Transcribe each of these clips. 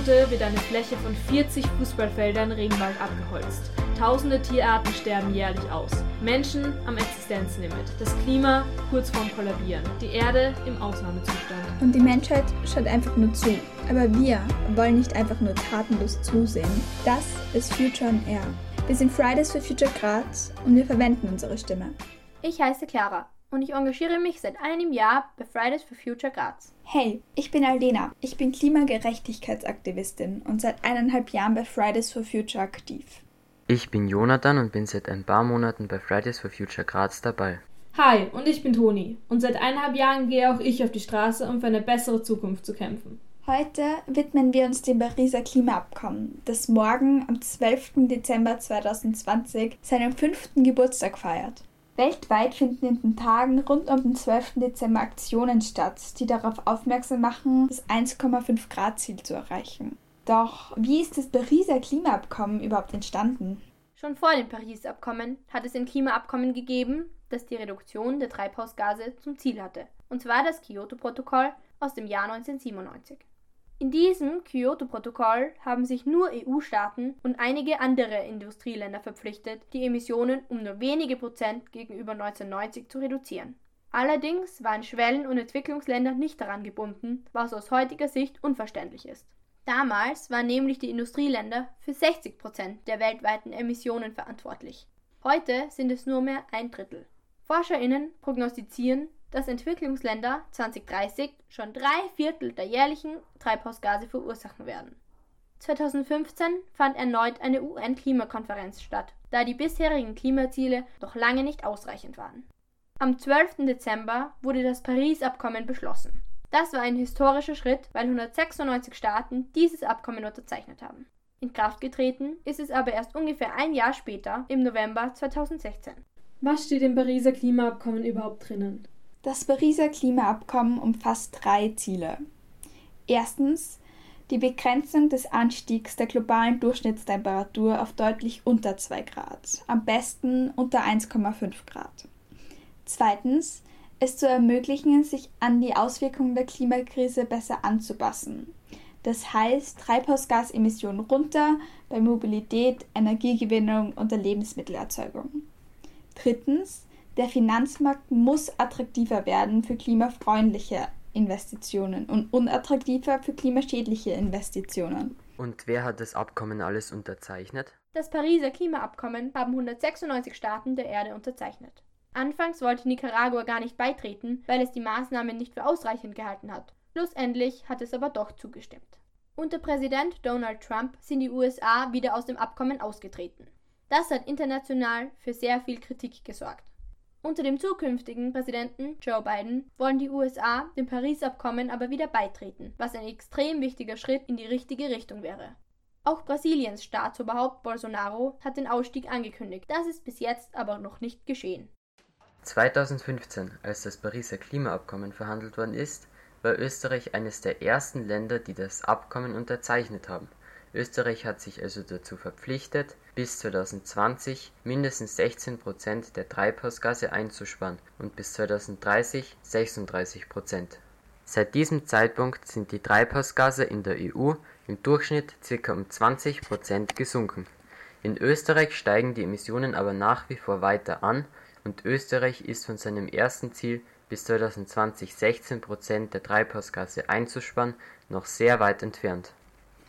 Minute wird eine Fläche von 40 Fußballfeldern Regenwald abgeholzt. Tausende Tierarten sterben jährlich aus. Menschen am Existenzlimit. Das Klima kurz vorm Kollabieren. Die Erde im Ausnahmezustand. Und die Menschheit schaut einfach nur zu. Aber wir wollen nicht einfach nur tatenlos zusehen. Das ist Future on Air. Wir sind Fridays for Future Graz und wir verwenden unsere Stimme. Ich heiße Clara und ich engagiere mich seit einem Jahr bei Fridays for Future Graz. Hey, ich bin Aldena. Ich bin Klimagerechtigkeitsaktivistin und seit eineinhalb Jahren bei Fridays for Future aktiv. Ich bin Jonathan und bin seit ein paar Monaten bei Fridays for Future Graz dabei. Hi, und ich bin Toni. Und seit eineinhalb Jahren gehe auch ich auf die Straße, um für eine bessere Zukunft zu kämpfen. Heute widmen wir uns dem Pariser Klimaabkommen, das morgen am 12. Dezember 2020 seinen fünften Geburtstag feiert. Weltweit finden in den Tagen rund um den 12. Dezember Aktionen statt, die darauf aufmerksam machen, das 1,5 Grad Ziel zu erreichen. Doch wie ist das Pariser Klimaabkommen überhaupt entstanden? Schon vor dem Paris-Abkommen hat es ein Klimaabkommen gegeben, das die Reduktion der Treibhausgase zum Ziel hatte, und zwar das Kyoto-Protokoll aus dem Jahr 1997. In diesem Kyoto-Protokoll haben sich nur EU-Staaten und einige andere Industrieländer verpflichtet, die Emissionen um nur wenige Prozent gegenüber 1990 zu reduzieren. Allerdings waren Schwellen- und Entwicklungsländer nicht daran gebunden, was aus heutiger Sicht unverständlich ist. Damals waren nämlich die Industrieländer für 60 Prozent der weltweiten Emissionen verantwortlich. Heute sind es nur mehr ein Drittel. ForscherInnen prognostizieren, dass Entwicklungsländer 2030 schon drei Viertel der jährlichen Treibhausgase verursachen werden. 2015 fand erneut eine UN-Klimakonferenz statt, da die bisherigen Klimaziele noch lange nicht ausreichend waren. Am 12. Dezember wurde das Paris-Abkommen beschlossen. Das war ein historischer Schritt, weil 196 Staaten dieses Abkommen unterzeichnet haben. In Kraft getreten ist es aber erst ungefähr ein Jahr später, im November 2016. Was steht im Pariser Klimaabkommen überhaupt drinnen? Das Pariser Klimaabkommen umfasst drei Ziele. Erstens die Begrenzung des Anstiegs der globalen Durchschnittstemperatur auf deutlich unter 2 Grad, am besten unter 1,5 Grad. Zweitens es zu ermöglichen, sich an die Auswirkungen der Klimakrise besser anzupassen. Das heißt, Treibhausgasemissionen runter bei Mobilität, Energiegewinnung und der Lebensmittelerzeugung. Drittens, der Finanzmarkt muss attraktiver werden für klimafreundliche Investitionen und unattraktiver für klimaschädliche Investitionen. Und wer hat das Abkommen alles unterzeichnet? Das Pariser Klimaabkommen haben 196 Staaten der Erde unterzeichnet. Anfangs wollte Nicaragua gar nicht beitreten, weil es die Maßnahmen nicht für ausreichend gehalten hat. Schlussendlich hat es aber doch zugestimmt. Unter Präsident Donald Trump sind die USA wieder aus dem Abkommen ausgetreten. Das hat international für sehr viel Kritik gesorgt. Unter dem zukünftigen Präsidenten Joe Biden wollen die USA dem Paris-Abkommen aber wieder beitreten, was ein extrem wichtiger Schritt in die richtige Richtung wäre. Auch Brasiliens Staatsoberhaupt Bolsonaro hat den Ausstieg angekündigt. Das ist bis jetzt aber noch nicht geschehen. 2015, als das Pariser Klimaabkommen verhandelt worden ist, war Österreich eines der ersten Länder, die das Abkommen unterzeichnet haben. Österreich hat sich also dazu verpflichtet, bis 2020 mindestens 16 Prozent der Treibhausgase einzusparen und bis 2030 36 Prozent. Seit diesem Zeitpunkt sind die Treibhausgase in der EU im Durchschnitt ca. um 20 Prozent gesunken. In Österreich steigen die Emissionen aber nach wie vor weiter an und Österreich ist von seinem ersten Ziel, bis 2020 16 Prozent der Treibhausgase einzusparen, noch sehr weit entfernt.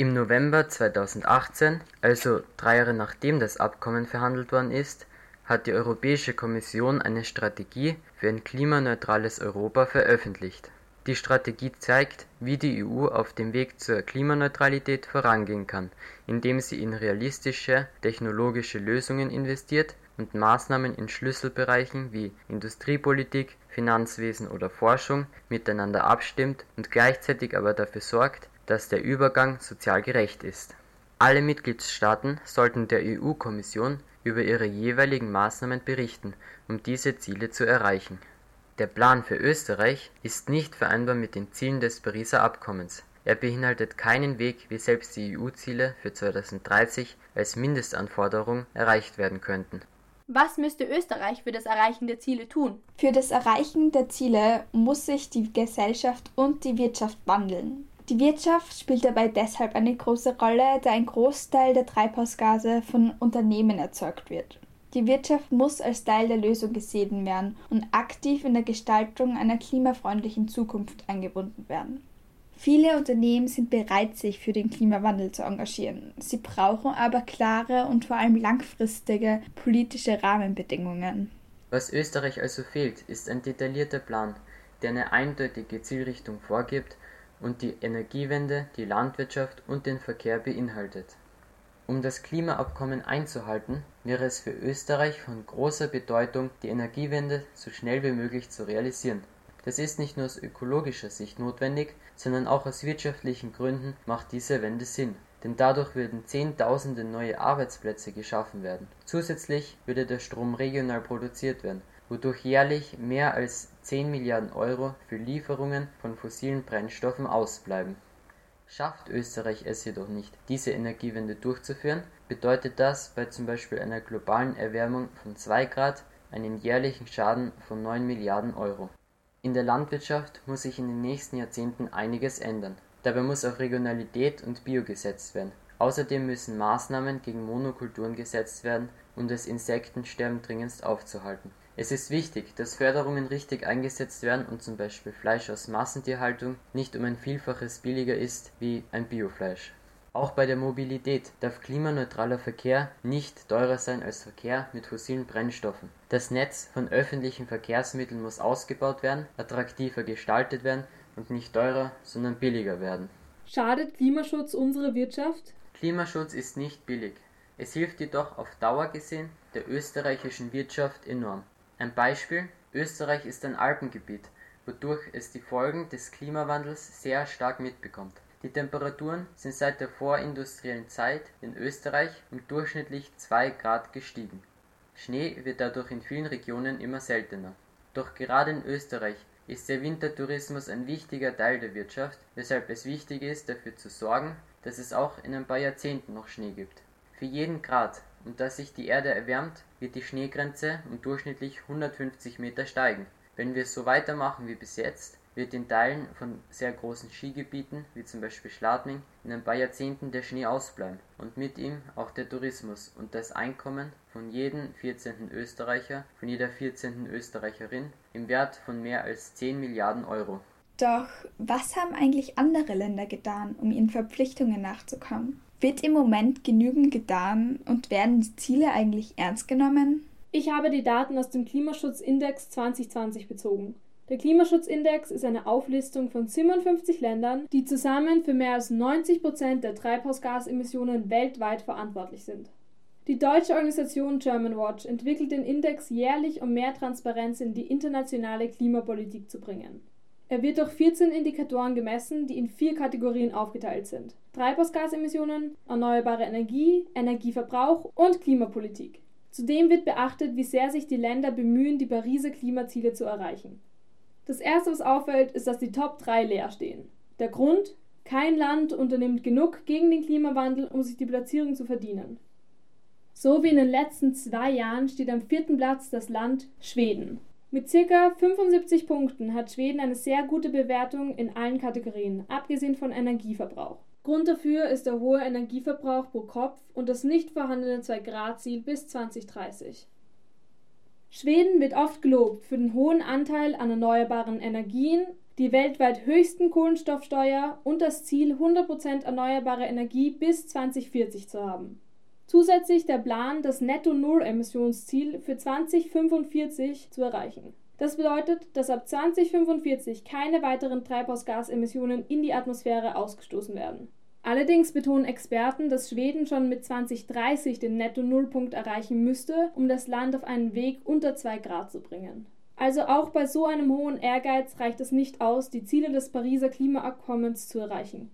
Im November 2018, also drei Jahre nachdem das Abkommen verhandelt worden ist, hat die Europäische Kommission eine Strategie für ein klimaneutrales Europa veröffentlicht. Die Strategie zeigt, wie die EU auf dem Weg zur Klimaneutralität vorangehen kann, indem sie in realistische technologische Lösungen investiert und Maßnahmen in Schlüsselbereichen wie Industriepolitik, Finanzwesen oder Forschung miteinander abstimmt und gleichzeitig aber dafür sorgt, dass der Übergang sozial gerecht ist. Alle Mitgliedstaaten sollten der EU-Kommission über ihre jeweiligen Maßnahmen berichten, um diese Ziele zu erreichen. Der Plan für Österreich ist nicht vereinbar mit den Zielen des Pariser Abkommens. Er beinhaltet keinen Weg, wie selbst die EU-Ziele für 2030 als Mindestanforderung erreicht werden könnten was müsste Österreich für das Erreichen der Ziele tun? Für das Erreichen der Ziele muss sich die Gesellschaft und die Wirtschaft wandeln. Die Wirtschaft spielt dabei deshalb eine große Rolle, da ein Großteil der Treibhausgase von Unternehmen erzeugt wird. Die Wirtschaft muss als Teil der Lösung gesehen werden und aktiv in der Gestaltung einer klimafreundlichen Zukunft eingebunden werden. Viele Unternehmen sind bereit, sich für den Klimawandel zu engagieren. Sie brauchen aber klare und vor allem langfristige politische Rahmenbedingungen. Was Österreich also fehlt, ist ein detaillierter Plan, der eine eindeutige Zielrichtung vorgibt und die Energiewende, die Landwirtschaft und den Verkehr beinhaltet. Um das Klimaabkommen einzuhalten, wäre es für Österreich von großer Bedeutung, die Energiewende so schnell wie möglich zu realisieren. Das ist nicht nur aus ökologischer Sicht notwendig, sondern auch aus wirtschaftlichen Gründen macht diese Wende Sinn, denn dadurch würden Zehntausende neue Arbeitsplätze geschaffen werden. Zusätzlich würde der Strom regional produziert werden, wodurch jährlich mehr als 10 Milliarden Euro für Lieferungen von fossilen Brennstoffen ausbleiben. Schafft Österreich es jedoch nicht, diese Energiewende durchzuführen, bedeutet das bei zum Beispiel einer globalen Erwärmung von 2 Grad einen jährlichen Schaden von 9 Milliarden Euro in der Landwirtschaft muss sich in den nächsten Jahrzehnten einiges ändern. Dabei muss auf Regionalität und Bio gesetzt werden. Außerdem müssen Maßnahmen gegen Monokulturen gesetzt werden, um das Insektensterben dringendst aufzuhalten. Es ist wichtig, dass Förderungen richtig eingesetzt werden und zum Beispiel Fleisch aus Massentierhaltung nicht um ein Vielfaches billiger ist wie ein Biofleisch auch bei der Mobilität darf klimaneutraler Verkehr nicht teurer sein als Verkehr mit fossilen Brennstoffen. Das Netz von öffentlichen Verkehrsmitteln muss ausgebaut werden, attraktiver gestaltet werden und nicht teurer, sondern billiger werden. Schadet Klimaschutz unsere Wirtschaft? Klimaschutz ist nicht billig. Es hilft jedoch auf Dauer gesehen der österreichischen Wirtschaft enorm. Ein Beispiel: Österreich ist ein Alpengebiet, wodurch es die Folgen des Klimawandels sehr stark mitbekommt die Temperaturen sind seit der vorindustriellen Zeit in Österreich um durchschnittlich 2 Grad gestiegen. Schnee wird dadurch in vielen Regionen immer seltener. Doch gerade in Österreich ist der Wintertourismus ein wichtiger Teil der Wirtschaft, weshalb es wichtig ist, dafür zu sorgen, dass es auch in ein paar Jahrzehnten noch Schnee gibt. Für jeden Grad, und dass sich die Erde erwärmt, wird die Schneegrenze um durchschnittlich 150 Meter steigen. Wenn wir so weitermachen wie bis jetzt, wird in Teilen von sehr großen Skigebieten, wie zum Beispiel Schladming, in ein paar Jahrzehnten der Schnee ausbleiben und mit ihm auch der Tourismus und das Einkommen von jedem 14. Österreicher, von jeder 14. Österreicherin im Wert von mehr als 10 Milliarden Euro. Doch was haben eigentlich andere Länder getan, um ihren Verpflichtungen nachzukommen? Wird im Moment genügend getan und werden die Ziele eigentlich ernst genommen? Ich habe die Daten aus dem Klimaschutzindex 2020 bezogen. Der Klimaschutzindex ist eine Auflistung von 57 Ländern, die zusammen für mehr als 90 Prozent der Treibhausgasemissionen weltweit verantwortlich sind. Die deutsche Organisation Germanwatch entwickelt den Index jährlich, um mehr Transparenz in die internationale Klimapolitik zu bringen. Er wird durch 14 Indikatoren gemessen, die in vier Kategorien aufgeteilt sind: Treibhausgasemissionen, erneuerbare Energie, Energieverbrauch und Klimapolitik. Zudem wird beachtet, wie sehr sich die Länder bemühen, die Pariser Klimaziele zu erreichen. Das erste, was auffällt, ist, dass die Top 3 leer stehen. Der Grund? Kein Land unternimmt genug gegen den Klimawandel, um sich die Platzierung zu verdienen. So wie in den letzten zwei Jahren steht am vierten Platz das Land Schweden. Mit ca. 75 Punkten hat Schweden eine sehr gute Bewertung in allen Kategorien, abgesehen von Energieverbrauch. Grund dafür ist der hohe Energieverbrauch pro Kopf und das nicht vorhandene 2-Grad-Ziel bis 2030. Schweden wird oft gelobt für den hohen Anteil an erneuerbaren Energien, die weltweit höchsten Kohlenstoffsteuer und das Ziel, 100% erneuerbare Energie bis 2040 zu haben. Zusätzlich der Plan, das Netto-Null-Emissionsziel für 2045 zu erreichen. Das bedeutet, dass ab 2045 keine weiteren Treibhausgasemissionen in die Atmosphäre ausgestoßen werden Allerdings betonen Experten, dass Schweden schon mit 2030 den Netto-Null-Punkt erreichen müsste, um das Land auf einen Weg unter 2 Grad zu bringen. Also auch bei so einem hohen Ehrgeiz reicht es nicht aus, die Ziele des Pariser Klimaabkommens zu erreichen.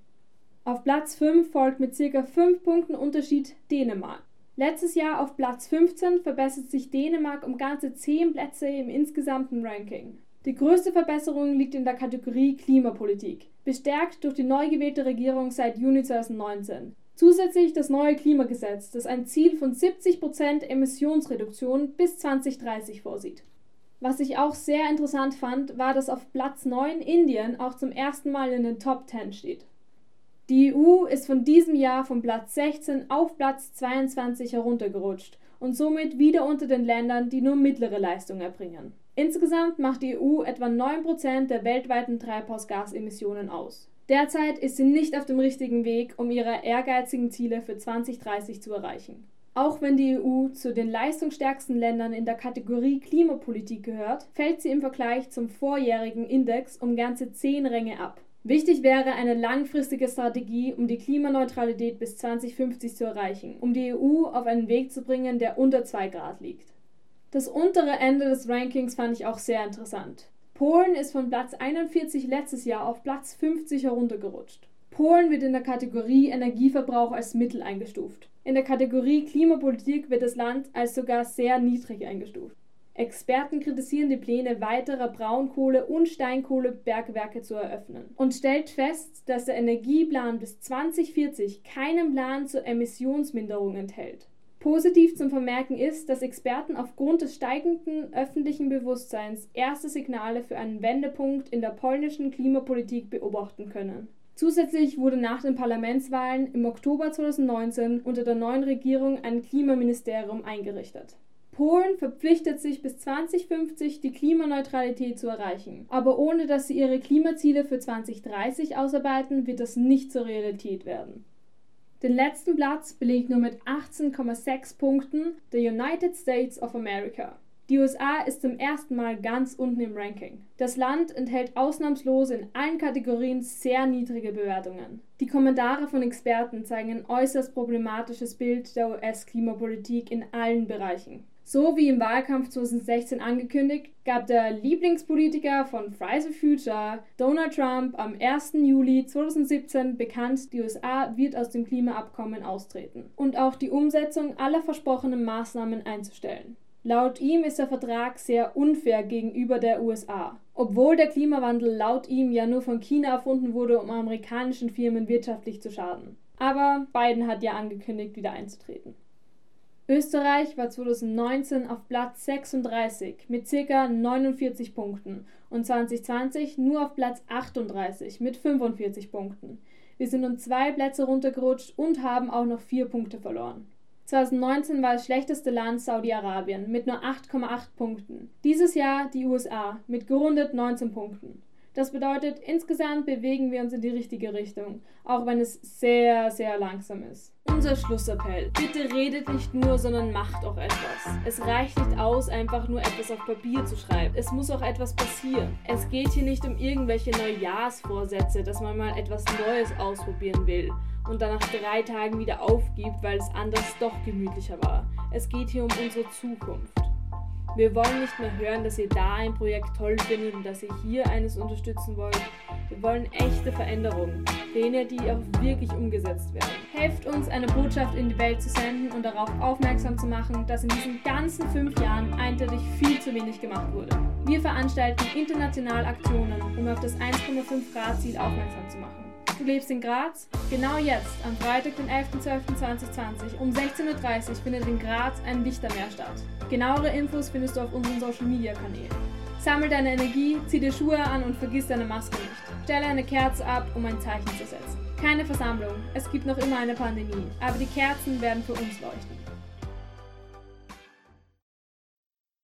Auf Platz 5 folgt mit ca. 5 Punkten Unterschied Dänemark. Letztes Jahr auf Platz 15 verbessert sich Dänemark um ganze 10 Plätze im insgesamten Ranking. Die größte Verbesserung liegt in der Kategorie Klimapolitik, bestärkt durch die neu gewählte Regierung seit Juni 2019. Zusätzlich das neue Klimagesetz, das ein Ziel von 70% Emissionsreduktion bis 2030 vorsieht. Was ich auch sehr interessant fand, war, dass auf Platz 9 Indien auch zum ersten Mal in den Top 10 steht. Die EU ist von diesem Jahr von Platz 16 auf Platz 22 heruntergerutscht und somit wieder unter den Ländern, die nur mittlere Leistung erbringen. Insgesamt macht die EU etwa 9% der weltweiten Treibhausgasemissionen aus. Derzeit ist sie nicht auf dem richtigen Weg, um ihre ehrgeizigen Ziele für 2030 zu erreichen. Auch wenn die EU zu den leistungsstärksten Ländern in der Kategorie Klimapolitik gehört, fällt sie im Vergleich zum vorjährigen Index um ganze 10 Ränge ab. Wichtig wäre eine langfristige Strategie, um die Klimaneutralität bis 2050 zu erreichen, um die EU auf einen Weg zu bringen, der unter 2 Grad liegt. Das untere Ende des Rankings fand ich auch sehr interessant. Polen ist von Platz 41 letztes Jahr auf Platz 50 heruntergerutscht. Polen wird in der Kategorie Energieverbrauch als mittel eingestuft. In der Kategorie Klimapolitik wird das Land als sogar sehr niedrig eingestuft. Experten kritisieren die Pläne weiterer Braunkohle- und Steinkohlebergwerke zu eröffnen und stellt fest, dass der Energieplan bis 2040 keinen Plan zur Emissionsminderung enthält. Positiv zum Vermerken ist, dass Experten aufgrund des steigenden öffentlichen Bewusstseins erste Signale für einen Wendepunkt in der polnischen Klimapolitik beobachten können. Zusätzlich wurde nach den Parlamentswahlen im Oktober 2019 unter der neuen Regierung ein Klimaministerium eingerichtet. Polen verpflichtet sich bis 2050 die Klimaneutralität zu erreichen. Aber ohne dass sie ihre Klimaziele für 2030 ausarbeiten, wird das nicht zur Realität werden. Den letzten Platz belegt nur mit 18,6 Punkten der United States of America. Die USA ist zum ersten Mal ganz unten im Ranking. Das Land enthält ausnahmslos in allen Kategorien sehr niedrige Bewertungen. Die Kommentare von Experten zeigen ein äußerst problematisches Bild der US-Klimapolitik in allen Bereichen. So wie im Wahlkampf 2016 angekündigt, gab der Lieblingspolitiker von Fridays for Future, Donald Trump, am 1. Juli 2017 bekannt, die USA wird aus dem Klimaabkommen austreten und auch die Umsetzung aller versprochenen Maßnahmen einzustellen. Laut ihm ist der Vertrag sehr unfair gegenüber der USA, obwohl der Klimawandel laut ihm ja nur von China erfunden wurde, um amerikanischen Firmen wirtschaftlich zu schaden. Aber Biden hat ja angekündigt, wieder einzutreten. Österreich war 2019 auf Platz 36 mit ca. 49 Punkten und 2020 nur auf Platz 38 mit 45 Punkten. Wir sind um zwei Plätze runtergerutscht und haben auch noch vier Punkte verloren. 2019 war das schlechteste Land Saudi-Arabien mit nur 8,8 Punkten. Dieses Jahr die USA mit gerundet 19 Punkten. Das bedeutet, insgesamt bewegen wir uns in die richtige Richtung, auch wenn es sehr, sehr langsam ist. Unser Schlussappell. Bitte redet nicht nur, sondern macht auch etwas. Es reicht nicht aus, einfach nur etwas auf Papier zu schreiben. Es muss auch etwas passieren. Es geht hier nicht um irgendwelche Neujahrsvorsätze, dass man mal etwas Neues ausprobieren will und dann nach drei Tagen wieder aufgibt, weil es anders doch gemütlicher war. Es geht hier um unsere Zukunft. Wir wollen nicht mehr hören, dass ihr da ein Projekt toll findet und dass ihr hier eines unterstützen wollt. Wir wollen echte Veränderungen, Pläne, die auch wirklich umgesetzt werden. Helft uns, eine Botschaft in die Welt zu senden und darauf aufmerksam zu machen, dass in diesen ganzen fünf Jahren eindeutig viel zu wenig gemacht wurde. Wir veranstalten international Aktionen, um auf das 1,5 Grad Ziel aufmerksam zu machen. Du lebst in Graz? Genau jetzt, am Freitag, den 11.12.2020 um 16.30 Uhr findet in Graz ein Lichtermeer statt. Genauere Infos findest du auf unseren Social Media Kanälen. Sammel deine Energie, zieh dir Schuhe an und vergiss deine Maske nicht. Stelle eine Kerze ab, um ein Zeichen zu setzen. Keine Versammlung, es gibt noch immer eine Pandemie, aber die Kerzen werden für uns leuchten.